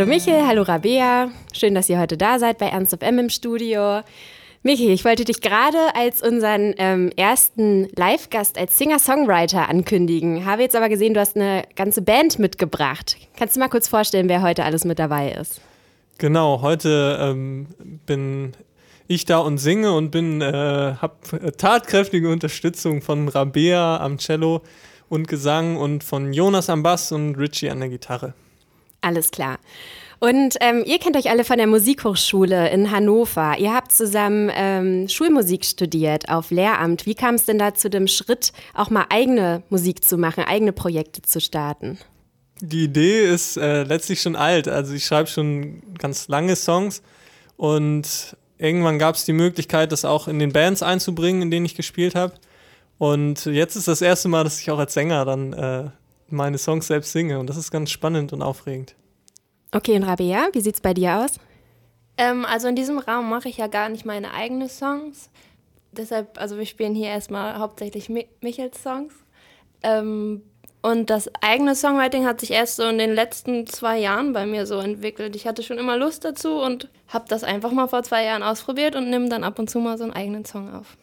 Hallo Michel, hallo Rabea. Schön, dass ihr heute da seid bei Ernst of M im Studio. Michi, ich wollte dich gerade als unseren ähm, ersten Live-Gast als Singer-Songwriter ankündigen. Habe jetzt aber gesehen, du hast eine ganze Band mitgebracht. Kannst du mal kurz vorstellen, wer heute alles mit dabei ist? Genau, heute ähm, bin ich da und singe und bin äh, habe tatkräftige Unterstützung von Rabea am Cello und Gesang und von Jonas am Bass und Richie an der Gitarre. Alles klar. Und ähm, ihr kennt euch alle von der Musikhochschule in Hannover. Ihr habt zusammen ähm, Schulmusik studiert auf Lehramt. Wie kam es denn da zu dem Schritt, auch mal eigene Musik zu machen, eigene Projekte zu starten? Die Idee ist äh, letztlich schon alt. Also ich schreibe schon ganz lange Songs und irgendwann gab es die Möglichkeit, das auch in den Bands einzubringen, in denen ich gespielt habe. Und jetzt ist das erste Mal, dass ich auch als Sänger dann äh, meine Songs selbst singe und das ist ganz spannend und aufregend. Okay, und Rabea, wie sieht's bei dir aus? Ähm, also in diesem Raum mache ich ja gar nicht meine eigenen Songs. Deshalb, also wir spielen hier erstmal hauptsächlich Mi Michels Songs. Ähm, und das eigene Songwriting hat sich erst so in den letzten zwei Jahren bei mir so entwickelt. Ich hatte schon immer Lust dazu und habe das einfach mal vor zwei Jahren ausprobiert und nehme dann ab und zu mal so einen eigenen Song auf.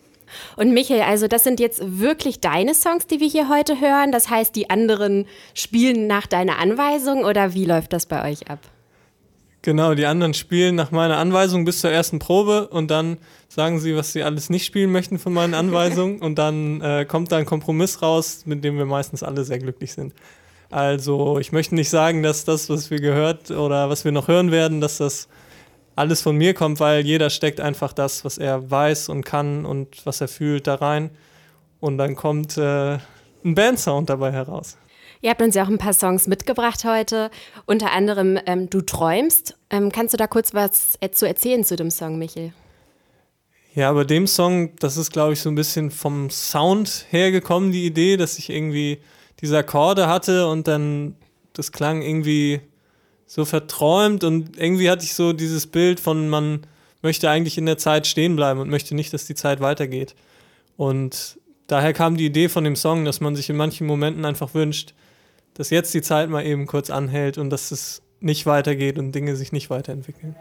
Und Michael, also das sind jetzt wirklich deine Songs, die wir hier heute hören. Das heißt, die anderen spielen nach deiner Anweisung oder wie läuft das bei euch ab? Genau, die anderen spielen nach meiner Anweisung bis zur ersten Probe und dann sagen sie, was sie alles nicht spielen möchten von meinen Anweisungen und dann äh, kommt da ein Kompromiss raus, mit dem wir meistens alle sehr glücklich sind. Also ich möchte nicht sagen, dass das, was wir gehört oder was wir noch hören werden, dass das alles von mir kommt, weil jeder steckt einfach das, was er weiß und kann und was er fühlt, da rein. Und dann kommt äh, ein Bandsound dabei heraus. Ihr habt uns ja auch ein paar Songs mitgebracht heute, unter anderem ähm, Du träumst. Ähm, kannst du da kurz was zu erzählen zu dem Song, Michel? Ja, bei dem Song, das ist, glaube ich, so ein bisschen vom Sound hergekommen, die Idee, dass ich irgendwie diese Akkorde hatte und dann das klang irgendwie so verträumt und irgendwie hatte ich so dieses Bild von, man möchte eigentlich in der Zeit stehen bleiben und möchte nicht, dass die Zeit weitergeht. Und daher kam die Idee von dem Song, dass man sich in manchen Momenten einfach wünscht, dass jetzt die Zeit mal eben kurz anhält und dass es nicht weitergeht und Dinge sich nicht weiterentwickeln.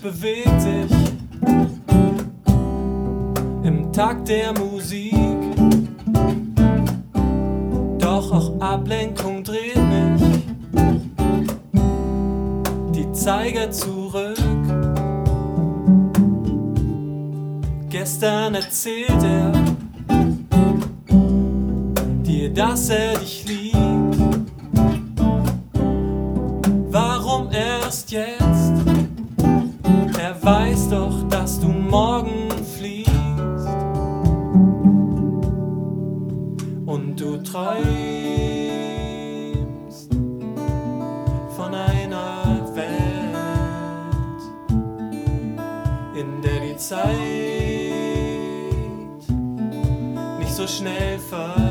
Bewegt sich im Takt der Musik. Doch auch Ablenkung dreht mich die Zeiger zurück. Gestern erzählt er dir, dass er dich liebt. Träumst von einer Welt, in der die Zeit nicht so schnell vergeht.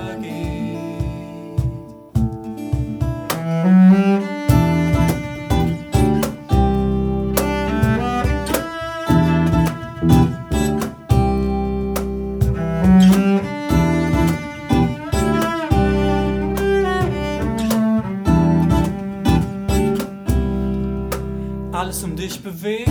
Dich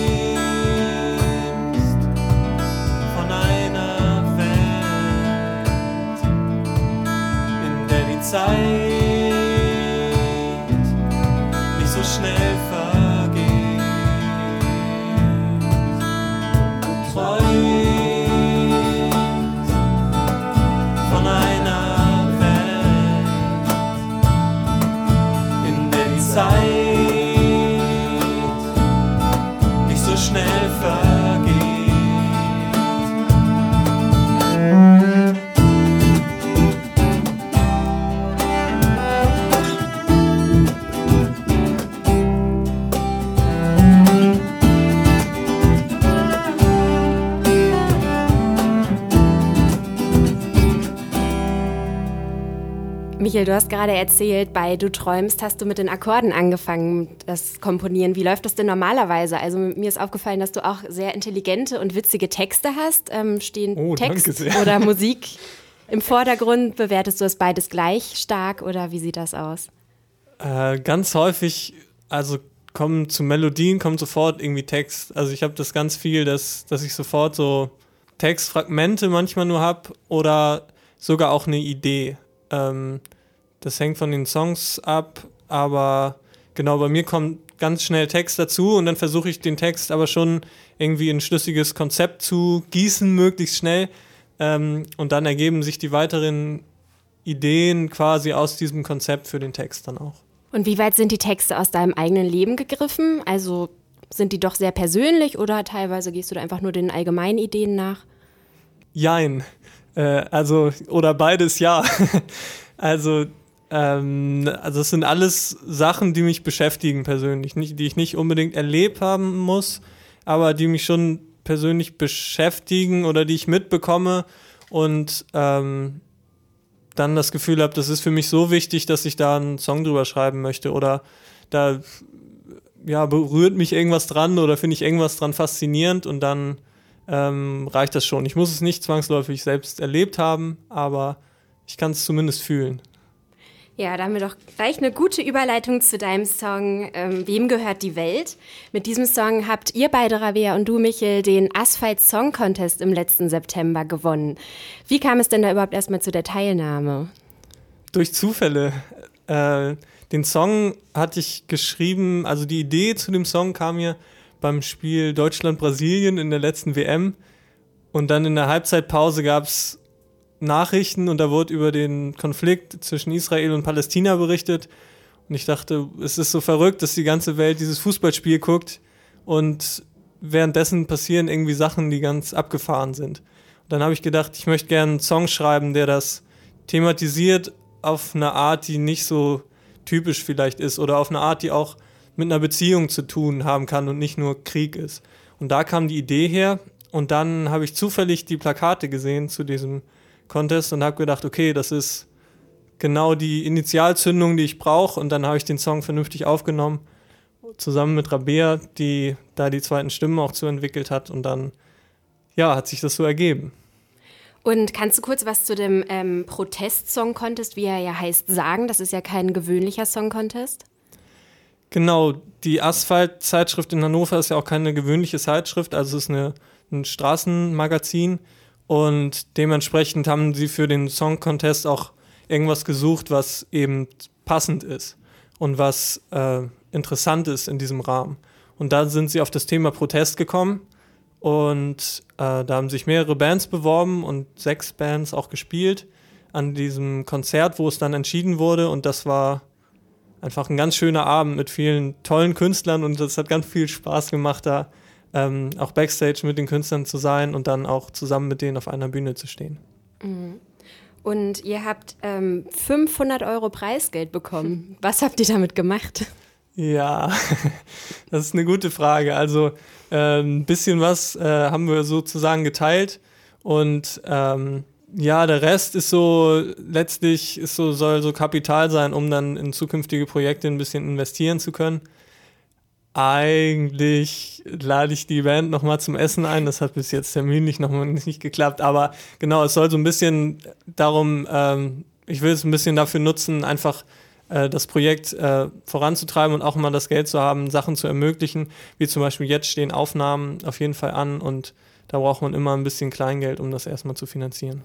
in Michael, du hast gerade erzählt, bei Du träumst hast du mit den Akkorden angefangen, das Komponieren. Wie läuft das denn normalerweise? Also mir ist aufgefallen, dass du auch sehr intelligente und witzige Texte hast. Ähm, stehen Oh, Text oder Musik im Vordergrund? Bewertest du das beides gleich stark oder wie sieht das aus? Äh, ganz häufig, also kommen zu Melodien, kommt sofort irgendwie Text. Also ich habe das ganz viel, dass, dass ich sofort so Textfragmente manchmal nur habe oder sogar auch eine Idee. Ähm, das hängt von den Songs ab, aber genau, bei mir kommt ganz schnell Text dazu und dann versuche ich den Text aber schon irgendwie in ein schlüssiges Konzept zu gießen, möglichst schnell. Ähm, und dann ergeben sich die weiteren Ideen quasi aus diesem Konzept für den Text dann auch. Und wie weit sind die Texte aus deinem eigenen Leben gegriffen? Also sind die doch sehr persönlich oder teilweise gehst du da einfach nur den allgemeinen Ideen nach? Jein. Äh, also, oder beides ja. also, ähm, also es sind alles Sachen, die mich beschäftigen persönlich, nicht, die ich nicht unbedingt erlebt haben muss, aber die mich schon persönlich beschäftigen oder die ich mitbekomme und ähm, dann das Gefühl habe, das ist für mich so wichtig, dass ich da einen Song drüber schreiben möchte oder da ja, berührt mich irgendwas dran oder finde ich irgendwas dran faszinierend und dann ähm, reicht das schon. Ich muss es nicht zwangsläufig selbst erlebt haben, aber ich kann es zumindest fühlen. Ja, da haben wir doch gleich eine gute Überleitung zu deinem Song ähm, Wem gehört die Welt? Mit diesem Song habt ihr beide, Rabea und du, Michel, den Asphalt Song Contest im letzten September gewonnen. Wie kam es denn da überhaupt erstmal zu der Teilnahme? Durch Zufälle. Äh, den Song hatte ich geschrieben, also die Idee zu dem Song kam mir beim Spiel Deutschland-Brasilien in der letzten WM. Und dann in der Halbzeitpause gab es Nachrichten und da wurde über den Konflikt zwischen Israel und Palästina berichtet. Und ich dachte, es ist so verrückt, dass die ganze Welt dieses Fußballspiel guckt und währenddessen passieren irgendwie Sachen, die ganz abgefahren sind. Und dann habe ich gedacht, ich möchte gerne einen Song schreiben, der das thematisiert auf eine Art, die nicht so typisch vielleicht ist oder auf eine Art, die auch mit einer Beziehung zu tun haben kann und nicht nur Krieg ist. Und da kam die Idee her und dann habe ich zufällig die Plakate gesehen zu diesem Contest und habe gedacht, okay, das ist genau die Initialzündung, die ich brauche und dann habe ich den Song vernünftig aufgenommen, zusammen mit Rabea, die da die zweiten Stimmen auch zu entwickelt hat und dann, ja, hat sich das so ergeben. Und kannst du kurz was zu dem ähm, Protest-Song-Contest, wie er ja heißt, sagen? Das ist ja kein gewöhnlicher Song-Contest. Genau, die Asphalt-Zeitschrift in Hannover ist ja auch keine gewöhnliche Zeitschrift, also es ist eine, ein Straßenmagazin und dementsprechend haben sie für den Song Contest auch irgendwas gesucht, was eben passend ist und was äh, interessant ist in diesem Rahmen. Und da sind sie auf das Thema Protest gekommen und äh, da haben sich mehrere Bands beworben und sechs Bands auch gespielt an diesem Konzert, wo es dann entschieden wurde und das war einfach ein ganz schöner Abend mit vielen tollen Künstlern und es hat ganz viel Spaß gemacht, da ähm, auch backstage mit den Künstlern zu sein und dann auch zusammen mit denen auf einer Bühne zu stehen. Und ihr habt ähm, 500 Euro Preisgeld bekommen. Was habt ihr damit gemacht? Ja, das ist eine gute Frage. Also äh, ein bisschen was äh, haben wir sozusagen geteilt und ähm, ja, der Rest ist so letztlich ist so soll so Kapital sein, um dann in zukünftige Projekte ein bisschen investieren zu können. Eigentlich lade ich die Band nochmal zum Essen ein. Das hat bis jetzt terminlich noch mal nicht geklappt. Aber genau, es soll so ein bisschen darum, ähm, ich will es ein bisschen dafür nutzen, einfach äh, das Projekt äh, voranzutreiben und auch mal das Geld zu haben, Sachen zu ermöglichen, wie zum Beispiel jetzt stehen Aufnahmen auf jeden Fall an und da braucht man immer ein bisschen Kleingeld, um das erstmal zu finanzieren.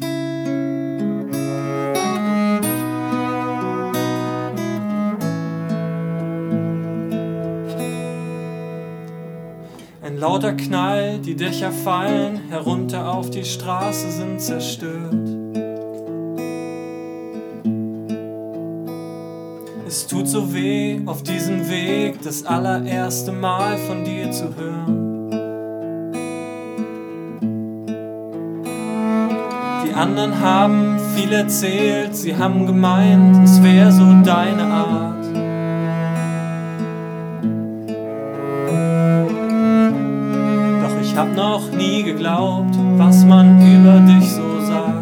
Ein lauter Knall, die Dächer fallen, herunter auf die Straße sind zerstört. Es tut so weh, auf diesem Weg das allererste Mal von dir zu hören. Die anderen haben viel erzählt, sie haben gemeint, es wäre so deine Art. Geglaubt, was man über dich so sagt.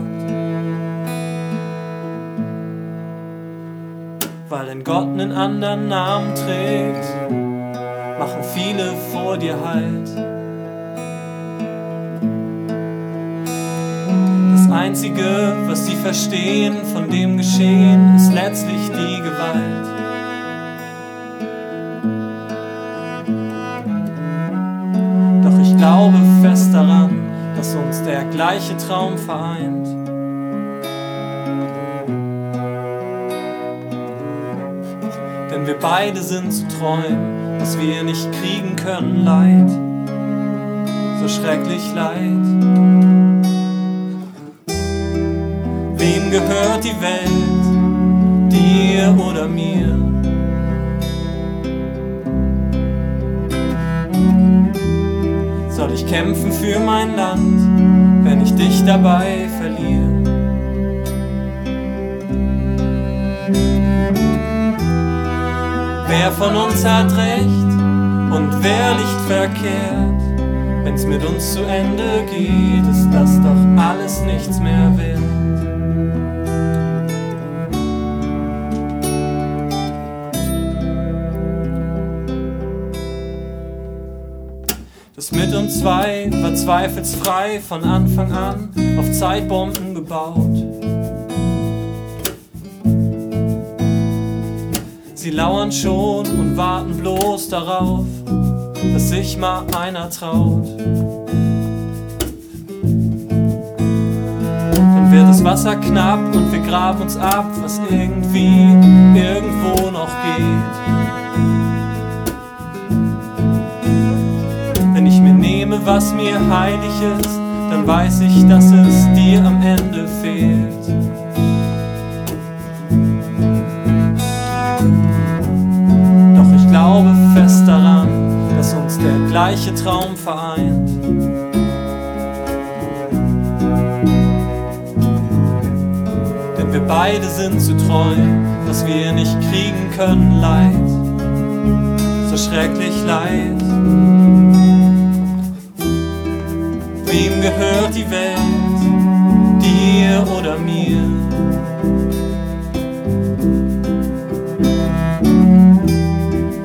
Weil ein Gott einen anderen Namen trägt, machen viele vor dir halt. Das Einzige, was sie verstehen von dem Geschehen, ist letztlich die Gewalt. Dass uns der gleiche Traum vereint. Denn wir beide sind zu träumen, was wir nicht kriegen können, Leid, so schrecklich Leid. Wem gehört die Welt, dir oder mir? Soll ich kämpfen für mein Land, dabei verliere? Wer von uns hat recht und wer liegt verkehrt? Wenn's mit uns zu Ende geht, ist das doch alles nichts mehr wert. Uns zwei war zweifelsfrei von Anfang an auf Zeitbomben gebaut. Sie lauern schon und warten bloß darauf, dass sich mal einer traut. Dann wird das Wasser knapp und wir graben uns ab, was irgendwie irgendwo noch geht. Was mir heilig ist, dann weiß ich, dass es dir am Ende fehlt. Doch ich glaube fest daran, dass uns der gleiche Traum vereint. Denn wir beide sind zu treu, dass wir nicht kriegen können Leid, so schrecklich Leid. Wem gehört die Welt, dir oder mir?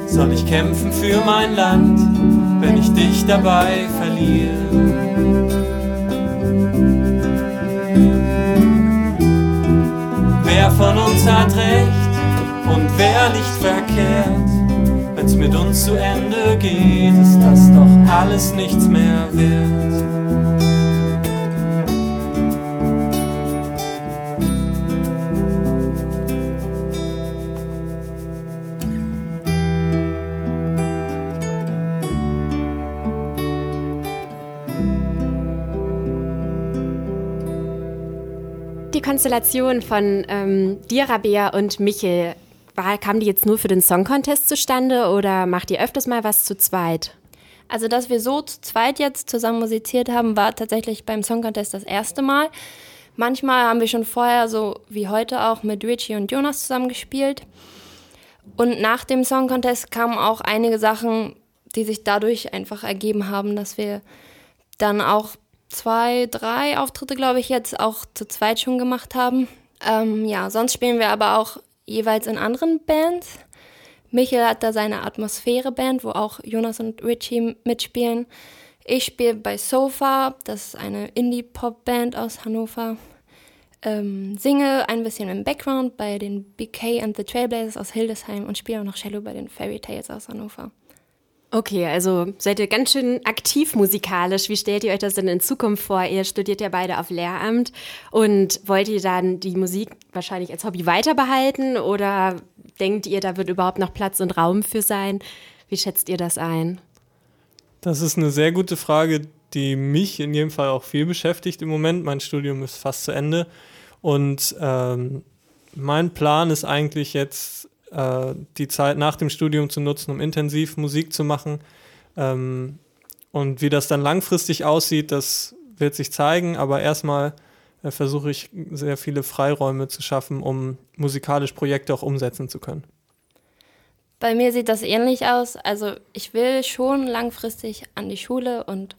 Soll ich kämpfen für mein Land, wenn ich dich dabei verliere? Wer von uns hat recht und wer liegt verkehrt? Wenn's mit uns zu Ende geht, ist das doch alles nichts mehr wert. Konstellation von ähm, dir, Rabea und Michel, war, kam die jetzt nur für den Song Contest zustande oder macht ihr öfters mal was zu zweit? Also, dass wir so zu zweit jetzt zusammen musiziert haben, war tatsächlich beim Song Contest das erste Mal. Manchmal haben wir schon vorher, so wie heute auch, mit Richie und Jonas zusammen gespielt. Und nach dem Song Contest kamen auch einige Sachen, die sich dadurch einfach ergeben haben, dass wir dann auch zwei, drei Auftritte, glaube ich, jetzt auch zu zweit schon gemacht haben. Ähm, ja, sonst spielen wir aber auch jeweils in anderen Bands. Michael hat da seine Atmosphäre-Band, wo auch Jonas und Richie mitspielen. Ich spiele bei Sofa, das ist eine Indie-Pop-Band aus Hannover. ähm, singe ein bisschen im Background bei den BK and the Trailblazers aus Hildesheim und spiele auch noch Cello bei den Fairy Tales aus Hannover. Okay, also seid ihr ganz schön aktiv musikalisch. Wie stellt ihr euch das denn in Zukunft vor? Ihr studiert ja beide auf Lehramt und wollt ihr dann die Musik wahrscheinlich als Hobby weiter behalten oder denkt ihr, da wird überhaupt noch Platz und Raum für sein? Wie schätzt ihr das ein? Das ist eine sehr gute Frage, die mich in jedem Fall auch viel beschäftigt im Moment. Mein Studium ist fast zu Ende und ähm, mein Plan ist eigentlich jetzt äh, die Zeit nach dem Studium zu nutzen, um intensiv Musik zu machen. Ähm, und wie das dann langfristig aussieht, das wird sich zeigen, aber erstmal äh, versuche ich sehr viele Freiräume zu schaffen, um musikalisch Projekte auch umsetzen zu können. Bei mir sieht das ähnlich aus. Also ich will schon langfristig an die Schule und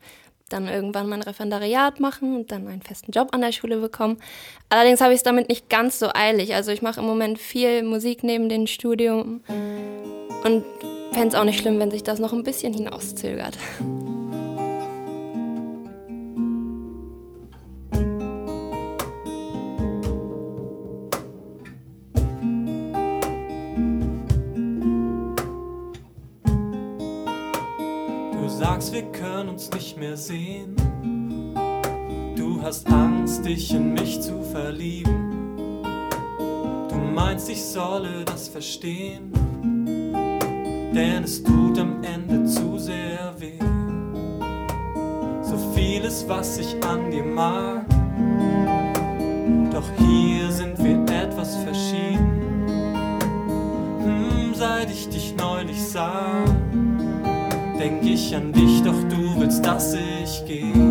dann irgendwann mein Referendariat machen und dann einen festen Job an der Schule bekommen. Allerdings habe ich es damit nicht ganz so eilig. Also ich mache im Moment viel Musik neben dem Studium und fände es auch nicht schlimm, wenn sich das noch ein bisschen hinauszögert. Uns nicht mehr sehen. Du hast Angst, dich in mich zu verlieben. Du meinst, ich solle das verstehen, denn es tut am Ende zu sehr weh. So vieles, was ich an dir mag, doch hier sind wir etwas verschieden. Hm, seit ich dich neulich sah denk ich an dich, doch willst, dass ich gehe.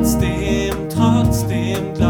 Trotzdem, trotzdem glaub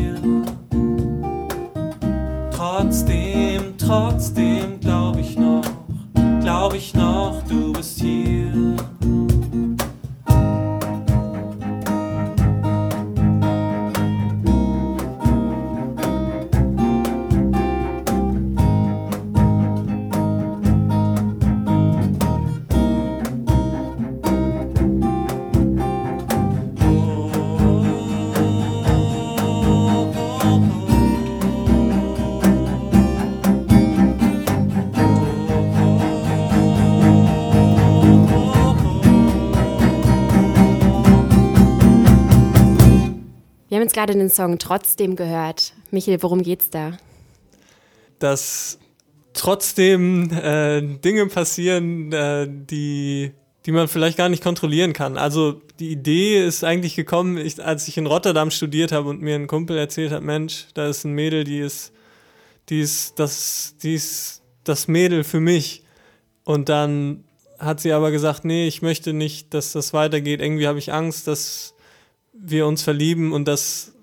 jetzt gerade den Song Trotzdem gehört. Michael, worum geht's da? Dass trotzdem äh, Dinge passieren, äh, die, die man vielleicht gar nicht kontrollieren kann. Also die Idee ist eigentlich gekommen, ich, als ich in Rotterdam studiert habe und mir ein Kumpel erzählt hat, Mensch, da ist ein Mädel, die ist, die ist das, die ist das Mädel für mich. Und dann hat sie aber gesagt, nee, ich möchte nicht, dass das weitergeht. Irgendwie habe ich Angst, dass wir uns verlieben und dass,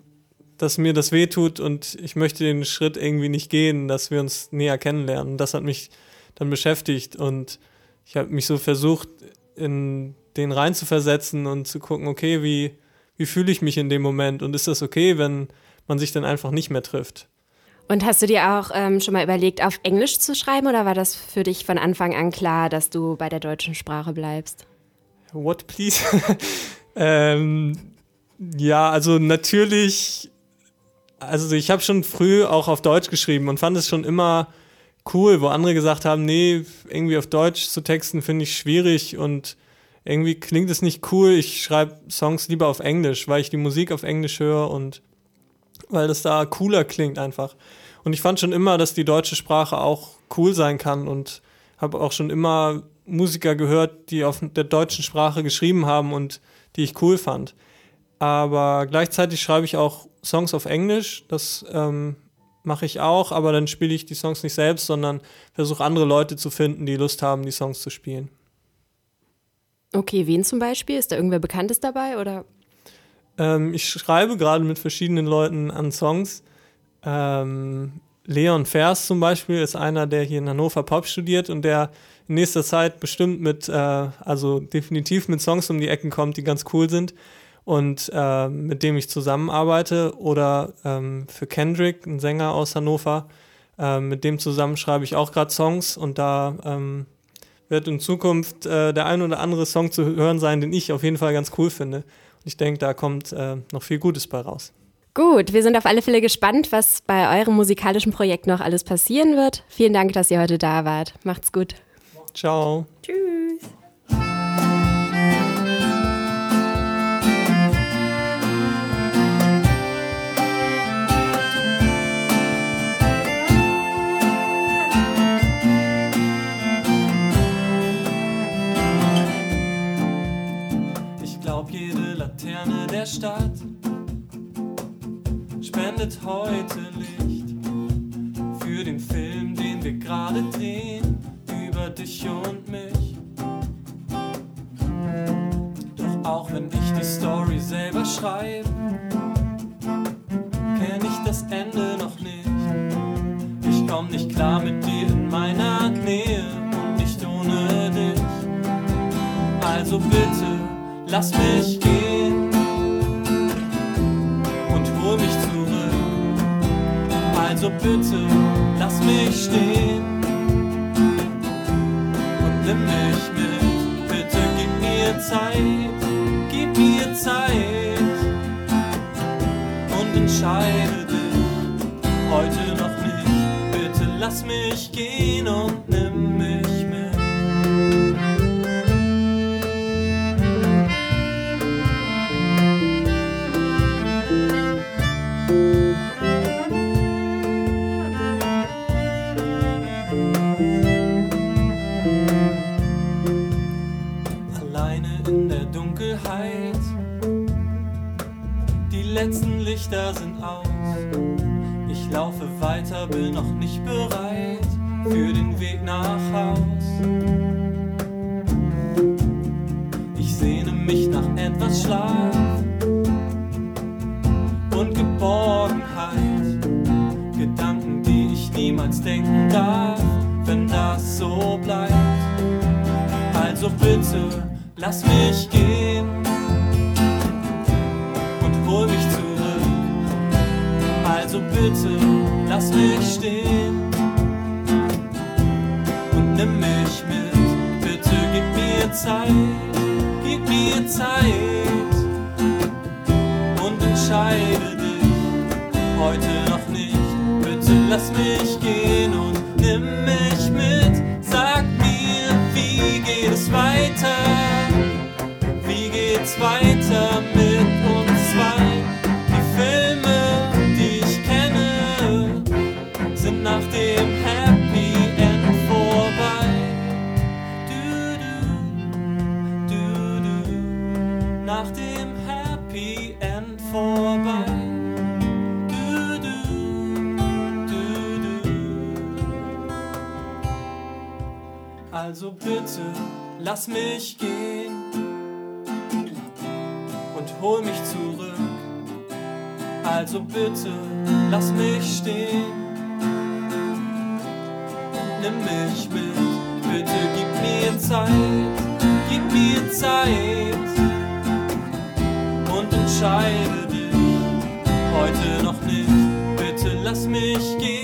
dass mir das wehtut und ich möchte den Schritt irgendwie nicht gehen, dass wir uns näher kennenlernen. Das hat mich dann beschäftigt und ich habe mich so versucht, in den reinzuversetzen und zu gucken, okay, wie, wie fühle ich mich in dem Moment und ist das okay, wenn man sich dann einfach nicht mehr trifft? Und hast du dir auch ähm, schon mal überlegt, auf Englisch zu schreiben oder war das für dich von Anfang an klar, dass du bei der deutschen Sprache bleibst? What, please? ähm, ja, also natürlich, also ich habe schon früh auch auf Deutsch geschrieben und fand es schon immer cool, wo andere gesagt haben, nee, irgendwie auf Deutsch zu texten finde ich schwierig und irgendwie klingt es nicht cool. Ich schreibe Songs lieber auf Englisch, weil ich die Musik auf Englisch höre und weil das da cooler klingt einfach. Und ich fand schon immer, dass die deutsche Sprache auch cool sein kann und habe auch schon immer Musiker gehört, die auf der deutschen Sprache geschrieben haben und die ich cool fand. Aber gleichzeitig schreibe ich auch Songs auf Englisch. Das ähm, mache ich auch, aber dann spiele ich die Songs nicht selbst, sondern versuche andere Leute zu finden, die Lust haben, die Songs zu spielen. Okay, wen zum Beispiel? Ist da irgendwer Bekanntes dabei oder? Ähm, ich schreibe gerade mit verschiedenen Leuten an Songs. Ähm, Leon Vers zum Beispiel ist einer, der hier in Hannover Pop studiert und der in nächster Zeit bestimmt mit, äh, also definitiv mit Songs um die Ecken kommt, die ganz cool sind und äh, mit dem ich zusammenarbeite. Oder ähm, für Kendrick, ein Sänger aus Hannover, äh, mit dem zusammen schreibe ich auch gerade Songs und da ähm, wird in Zukunft äh, der ein oder andere Song zu hören sein, den ich auf jeden Fall ganz cool finde. Und ich denke, da kommt äh, noch viel Gutes bei raus. Gut, wir sind auf alle Fälle gespannt, was bei eurem musikalischen Projekt noch alles passieren wird. Vielen Dank, dass ihr heute da wart. Macht's gut. Ciao. Tschüss. Stadt spendet heute Licht für den Film, den wir gerade drehen, über dich und mich. Doch auch wenn ich die Story selber schreibe, kenn ich das Ende noch nicht. Ich komm nicht klar mit dir in meiner Nähe und nicht ohne dich. Also bitte, lass mich gehen Also bitte, lass mich stehen und nimm mich mit. Bitte gib mir Zeit, gib mir Zeit und entscheide dich heute noch nicht. Bitte lass mich gehen und nimm letzten Lichter nimm mich mit. Bitte gib mir Zeit, gib mir Zeit und entscheide dich heute noch nicht. Bitte lass mich gehen und nimm mich mit. Sag mir, wie geht es weiter? Wie geht's weiter also bitte lass mich gehen und hol mich zurück. Also bitte lass mich stehen. Nimm mich mit, bitte gib mir Zeit, gib mir Zeit und entscheide dich heute noch nicht. Bitte lass mich gehen.